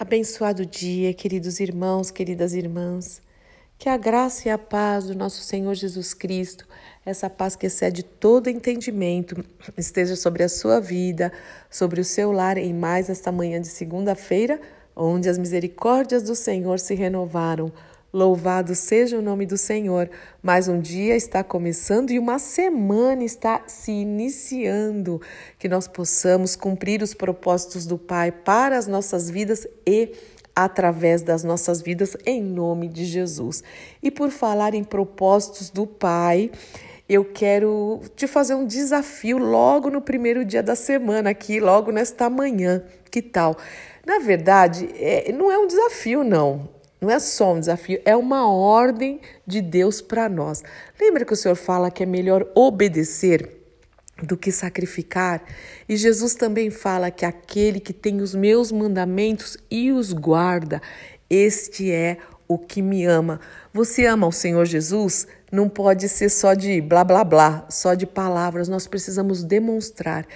Abençoado dia, queridos irmãos, queridas irmãs. Que a graça e a paz do nosso Senhor Jesus Cristo, essa paz que excede todo entendimento, esteja sobre a sua vida, sobre o seu lar em mais esta manhã de segunda-feira, onde as misericórdias do Senhor se renovaram. Louvado seja o nome do Senhor. Mais um dia está começando e uma semana está se iniciando. Que nós possamos cumprir os propósitos do Pai para as nossas vidas e através das nossas vidas, em nome de Jesus. E por falar em propósitos do Pai, eu quero te fazer um desafio logo no primeiro dia da semana, aqui, logo nesta manhã. Que tal? Na verdade, é, não é um desafio, não. Não é só um desafio, é uma ordem de Deus para nós. Lembra que o Senhor fala que é melhor obedecer do que sacrificar? E Jesus também fala que aquele que tem os meus mandamentos e os guarda, este é o que me ama. Você ama o Senhor Jesus? Não pode ser só de blá blá blá, só de palavras, nós precisamos demonstrar.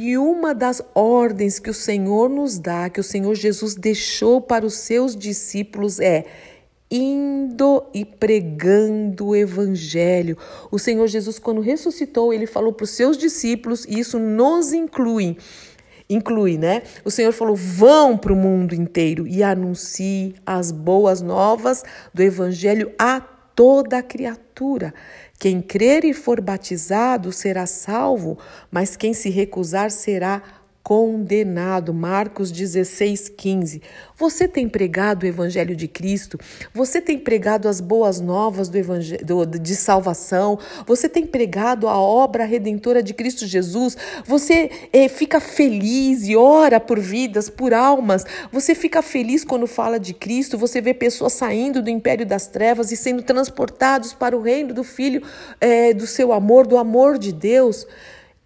E uma das ordens que o Senhor nos dá, que o Senhor Jesus deixou para os seus discípulos é indo e pregando o evangelho. O Senhor Jesus, quando ressuscitou, ele falou para os seus discípulos, e isso nos inclui. Inclui, né? O Senhor falou: vão para o mundo inteiro e anuncie as boas novas do evangelho a toda criatura. Quem crer e for batizado será salvo, mas quem se recusar será condenado. Marcos 16, 15. Você tem pregado o Evangelho de Cristo? Você tem pregado as boas novas do evangelho, de salvação? Você tem pregado a obra redentora de Cristo Jesus? Você é, fica feliz e ora por vidas, por almas? Você fica feliz quando fala de Cristo? Você vê pessoas saindo do império das trevas e sendo transportados para o reino do Filho é, do seu amor, do amor de Deus?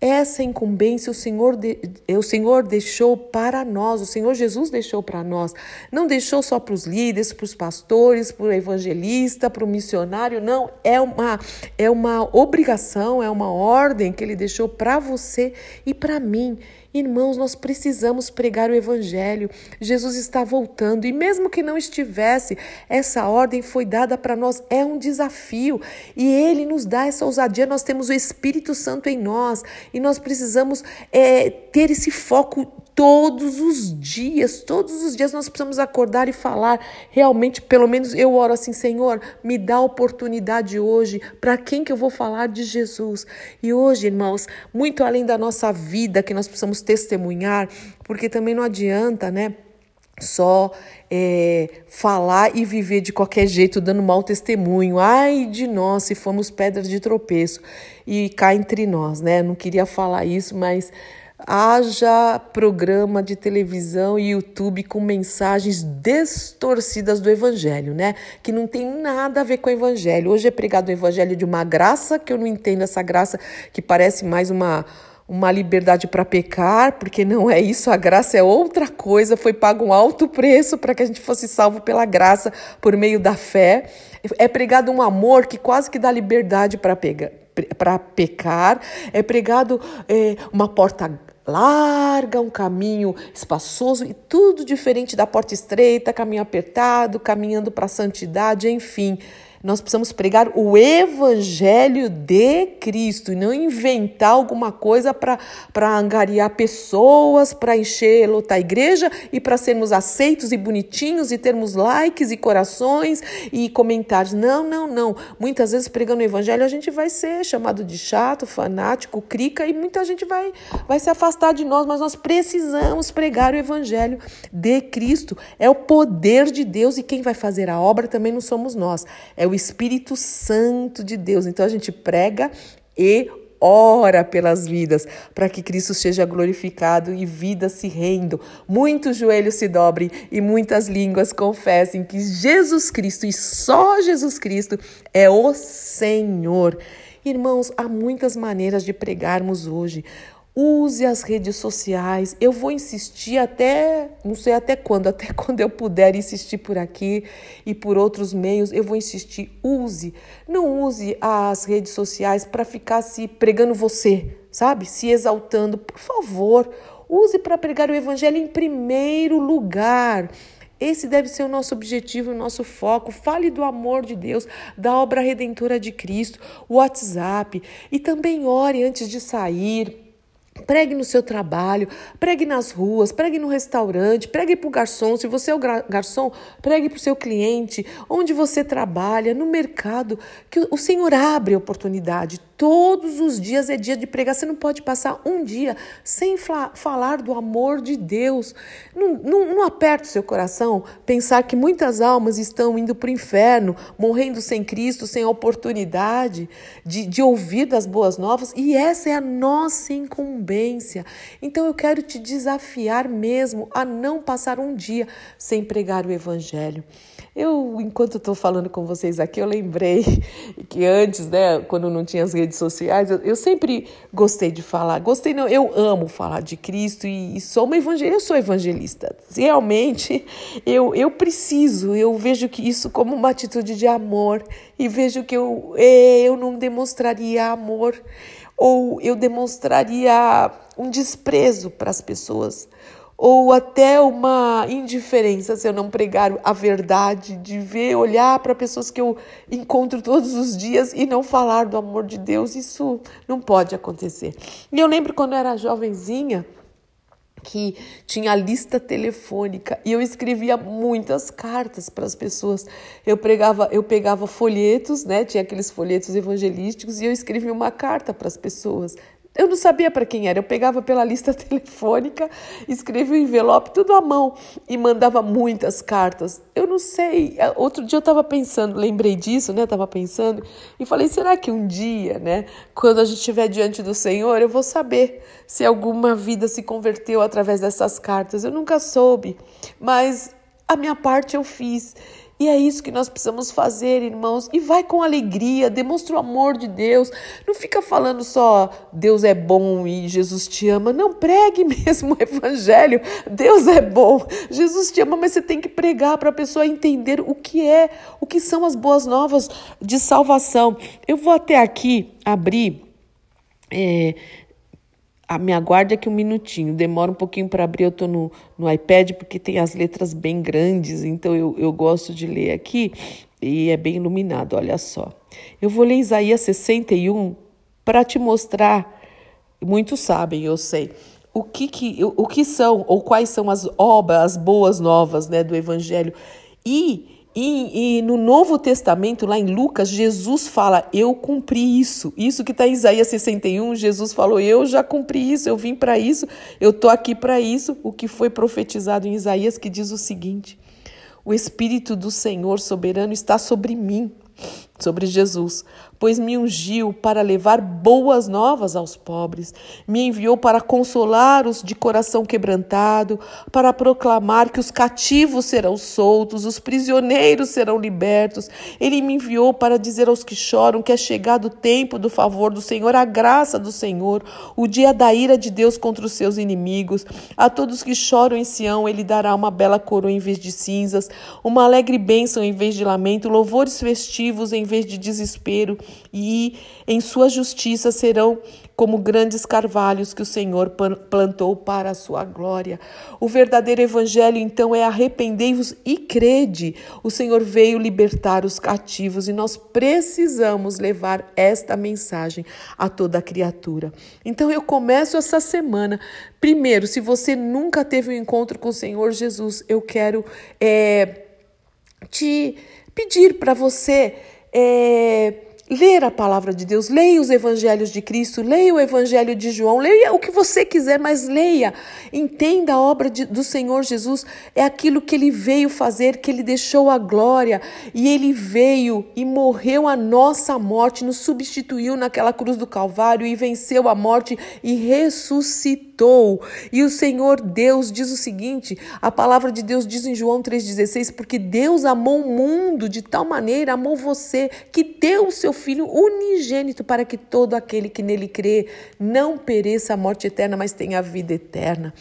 Essa incumbência o Senhor, de, o Senhor deixou para nós, o Senhor Jesus deixou para nós. Não deixou só para os líderes, para os pastores, para o evangelista, para o missionário, não. É uma, é uma obrigação, é uma ordem que ele deixou para você e para mim. Irmãos, nós precisamos pregar o Evangelho. Jesus está voltando e, mesmo que não estivesse, essa ordem foi dada para nós. É um desafio e Ele nos dá essa ousadia. Nós temos o Espírito Santo em nós e nós precisamos é, ter esse foco todos os dias, todos os dias nós precisamos acordar e falar. Realmente, pelo menos eu oro assim, Senhor, me dá oportunidade hoje. Para quem que eu vou falar de Jesus? E hoje, irmãos, muito além da nossa vida que nós precisamos testemunhar, porque também não adianta, né? Só é, falar e viver de qualquer jeito, dando mau testemunho. Ai de nós se formos pedras de tropeço e cá entre nós, né? Não queria falar isso, mas haja programa de televisão e YouTube com mensagens distorcidas do evangelho, né? Que não tem nada a ver com o evangelho. Hoje é pregado o evangelho de uma graça que eu não entendo essa graça que parece mais uma uma liberdade para pecar, porque não é isso, a graça é outra coisa, foi pago um alto preço para que a gente fosse salvo pela graça por meio da fé. É pregado um amor que quase que dá liberdade para pegar para pecar, é pregado é, uma porta larga, um caminho espaçoso e tudo diferente da porta estreita, caminho apertado, caminhando para a santidade, enfim. Nós precisamos pregar o evangelho de Cristo e não inventar alguma coisa para angariar pessoas, para encher, lotar a igreja e para sermos aceitos e bonitinhos e termos likes e corações e comentários. Não, não, não. Muitas vezes pregando o evangelho a gente vai ser chamado de chato, fanático, crica e muita gente vai, vai se afastar de nós, mas nós precisamos pregar o evangelho de Cristo. É o poder de Deus e quem vai fazer a obra também não somos nós. É o o Espírito Santo de Deus. Então a gente prega e ora pelas vidas, para que Cristo seja glorificado e vidas se rendam, muitos joelhos se dobrem e muitas línguas confessem que Jesus Cristo e só Jesus Cristo é o Senhor. Irmãos, há muitas maneiras de pregarmos hoje. Use as redes sociais. Eu vou insistir até, não sei até quando, até quando eu puder insistir por aqui e por outros meios, eu vou insistir. Use. Não use as redes sociais para ficar se pregando você, sabe? Se exaltando. Por favor, use para pregar o evangelho em primeiro lugar. Esse deve ser o nosso objetivo, o nosso foco. Fale do amor de Deus, da obra redentora de Cristo, o WhatsApp. E também ore antes de sair. Pregue no seu trabalho, pregue nas ruas, pregue no restaurante, pregue para o garçom. Se você é o garçom, pregue para o seu cliente, onde você trabalha, no mercado, que o Senhor abre oportunidade. Todos os dias é dia de pregar. Você não pode passar um dia sem falar do amor de Deus. Não, não, não aperta o seu coração pensar que muitas almas estão indo para o inferno, morrendo sem Cristo, sem a oportunidade de, de ouvir das boas novas. E essa é a nossa incumbência. Então eu quero te desafiar mesmo a não passar um dia sem pregar o Evangelho. Eu, enquanto estou falando com vocês aqui, eu lembrei que antes, né, quando não tinha as redes sociais, eu, eu sempre gostei de falar. Gostei, não, eu amo falar de Cristo e, e sou uma evangelista, eu sou evangelista. Realmente, eu, eu preciso, eu vejo que isso como uma atitude de amor e vejo que eu, é, eu não demonstraria amor ou eu demonstraria um desprezo para as pessoas ou até uma indiferença se eu não pregar a verdade, de ver, olhar para pessoas que eu encontro todos os dias e não falar do amor de Deus, isso não pode acontecer. E eu lembro quando eu era jovenzinha, que tinha lista telefônica e eu escrevia muitas cartas para as pessoas. Eu pregava, eu pegava folhetos, né? Tinha aqueles folhetos evangelísticos e eu escrevia uma carta para as pessoas. Eu não sabia para quem era. Eu pegava pela lista telefônica, escrevia o envelope tudo à mão e mandava muitas cartas. Eu não sei. É, outro dia eu estava pensando, lembrei disso, né? Estava pensando e falei: será que um dia, né, quando a gente estiver diante do Senhor, eu vou saber se alguma vida se converteu através dessas cartas? Eu nunca soube, mas a minha parte eu fiz. E é isso que nós precisamos fazer, irmãos. E vai com alegria, demonstra o amor de Deus. Não fica falando só Deus é bom e Jesus te ama. Não, pregue mesmo o evangelho. Deus é bom, Jesus te ama, mas você tem que pregar para a pessoa entender o que é, o que são as boas novas de salvação. Eu vou até aqui abrir. É, a me aguarde aqui um minutinho, demora um pouquinho para abrir, eu estou no, no iPad porque tem as letras bem grandes, então eu, eu gosto de ler aqui e é bem iluminado, olha só. Eu vou ler Isaías 61 para te mostrar, muitos sabem, eu sei, o que, que, o, o que são ou quais são as obras, as boas novas né, do Evangelho. E e, e, no Novo Testamento, lá em Lucas, Jesus fala: Eu cumpri isso. Isso que está em Isaías 61, Jesus falou: Eu já cumpri isso, eu vim para isso, eu estou aqui para isso. O que foi profetizado em Isaías, que diz o seguinte: O Espírito do Senhor soberano está sobre mim, sobre Jesus, pois me ungiu para levar boas novas aos pobres, me enviou para consolar os de coração quebrantado, para proclamar que os cativos serão soltos, os prisioneiros serão libertos. Ele me enviou para dizer aos que choram que é chegado o tempo do favor do Senhor, a graça do Senhor, o dia da ira de Deus contra os seus inimigos. A todos que choram em Sião, ele dará uma bela coroa em vez de cinzas, uma alegre bênção em vez de lamento, louvores festivos em vez de desespero e em sua justiça serão como grandes carvalhos que o Senhor plantou para a sua glória. O verdadeiro evangelho, então, é arrependei-vos e crede. O Senhor veio libertar os cativos e nós precisamos levar esta mensagem a toda a criatura. Então, eu começo essa semana. Primeiro, se você nunca teve um encontro com o Senhor Jesus, eu quero é, te pedir para você é, ler a palavra de Deus, leia os evangelhos de Cristo, leia o evangelho de João, leia o que você quiser, mas leia, entenda a obra de, do Senhor Jesus, é aquilo que ele veio fazer, que ele deixou a glória. E ele veio e morreu a nossa morte, nos substituiu naquela cruz do Calvário e venceu a morte e ressuscitou. E o Senhor Deus diz o seguinte: a palavra de Deus diz em João 3,16: porque Deus amou o mundo de tal maneira, amou você, que deu o seu Filho unigênito para que todo aquele que nele crê não pereça a morte eterna, mas tenha a vida eterna.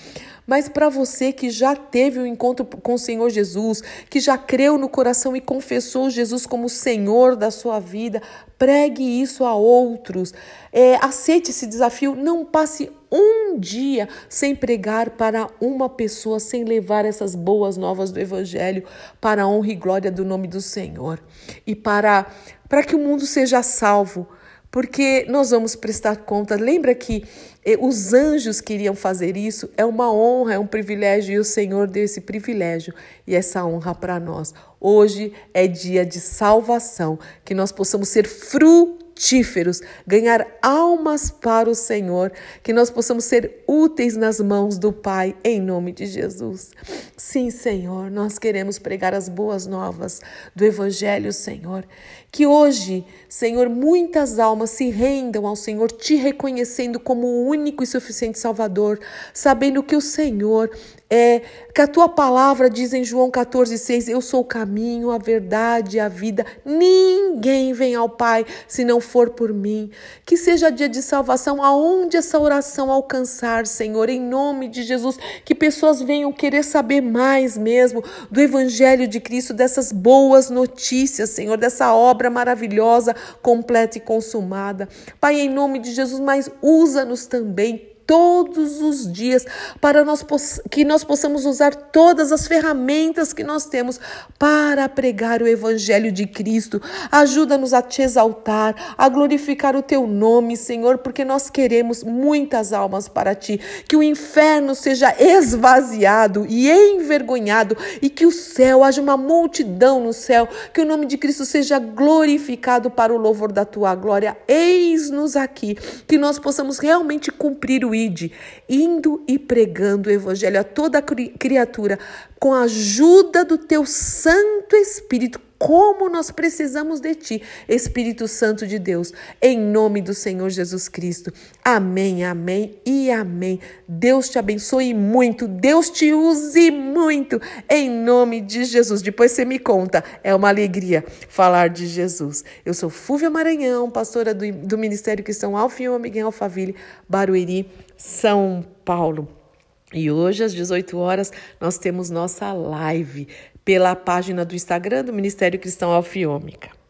Mas para você que já teve o um encontro com o Senhor Jesus, que já creu no coração e confessou Jesus como Senhor da sua vida, pregue isso a outros. É, aceite esse desafio, não passe um dia sem pregar para uma pessoa, sem levar essas boas novas do Evangelho para a honra e glória do nome do Senhor e para, para que o mundo seja salvo porque nós vamos prestar conta. Lembra que eh, os anjos queriam fazer isso? É uma honra, é um privilégio e o Senhor deu esse privilégio e essa honra para nós. Hoje é dia de salvação, que nós possamos ser frutos frutíferos, ganhar almas para o Senhor, que nós possamos ser úteis nas mãos do Pai, em nome de Jesus. Sim, Senhor, nós queremos pregar as boas novas do Evangelho, Senhor. Que hoje, Senhor, muitas almas se rendam ao Senhor, te reconhecendo como o único e suficiente Salvador, sabendo que o Senhor é, que a tua palavra diz em João 14,6: Eu sou o caminho, a verdade, a vida. Ninguém vem ao Pai se não for por mim. Que seja dia de salvação, aonde essa oração alcançar, Senhor, em nome de Jesus. Que pessoas venham querer saber mais mesmo do Evangelho de Cristo, dessas boas notícias, Senhor, dessa obra maravilhosa, completa e consumada. Pai, em nome de Jesus, mas usa-nos também todos os dias para nós, que nós possamos usar todas as ferramentas que nós temos para pregar o Evangelho de Cristo. Ajuda-nos a te exaltar, a glorificar o teu nome, Senhor, porque nós queremos muitas almas para ti. Que o inferno seja esvaziado e envergonhado e que o céu, haja uma multidão no céu, que o nome de Cristo seja glorificado para o louvor da tua glória. Eis-nos aqui, que nós possamos realmente cumprir o ide, indo e pregando o evangelho a toda criatura, com a ajuda do teu Santo Espírito, como nós precisamos de ti, Espírito Santo de Deus, em nome do Senhor Jesus Cristo. Amém, amém e amém. Deus te abençoe muito, Deus te use muito, em nome de Jesus. Depois você me conta, é uma alegria falar de Jesus. Eu sou Fúvia Maranhão, pastora do, do Ministério Cristão Alfião Miguel Alfaville, Barueri, São Paulo. E hoje, às 18 horas, nós temos nossa live pela página do Instagram do Ministério Cristão Alfiômica.